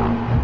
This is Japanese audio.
Techno, techno,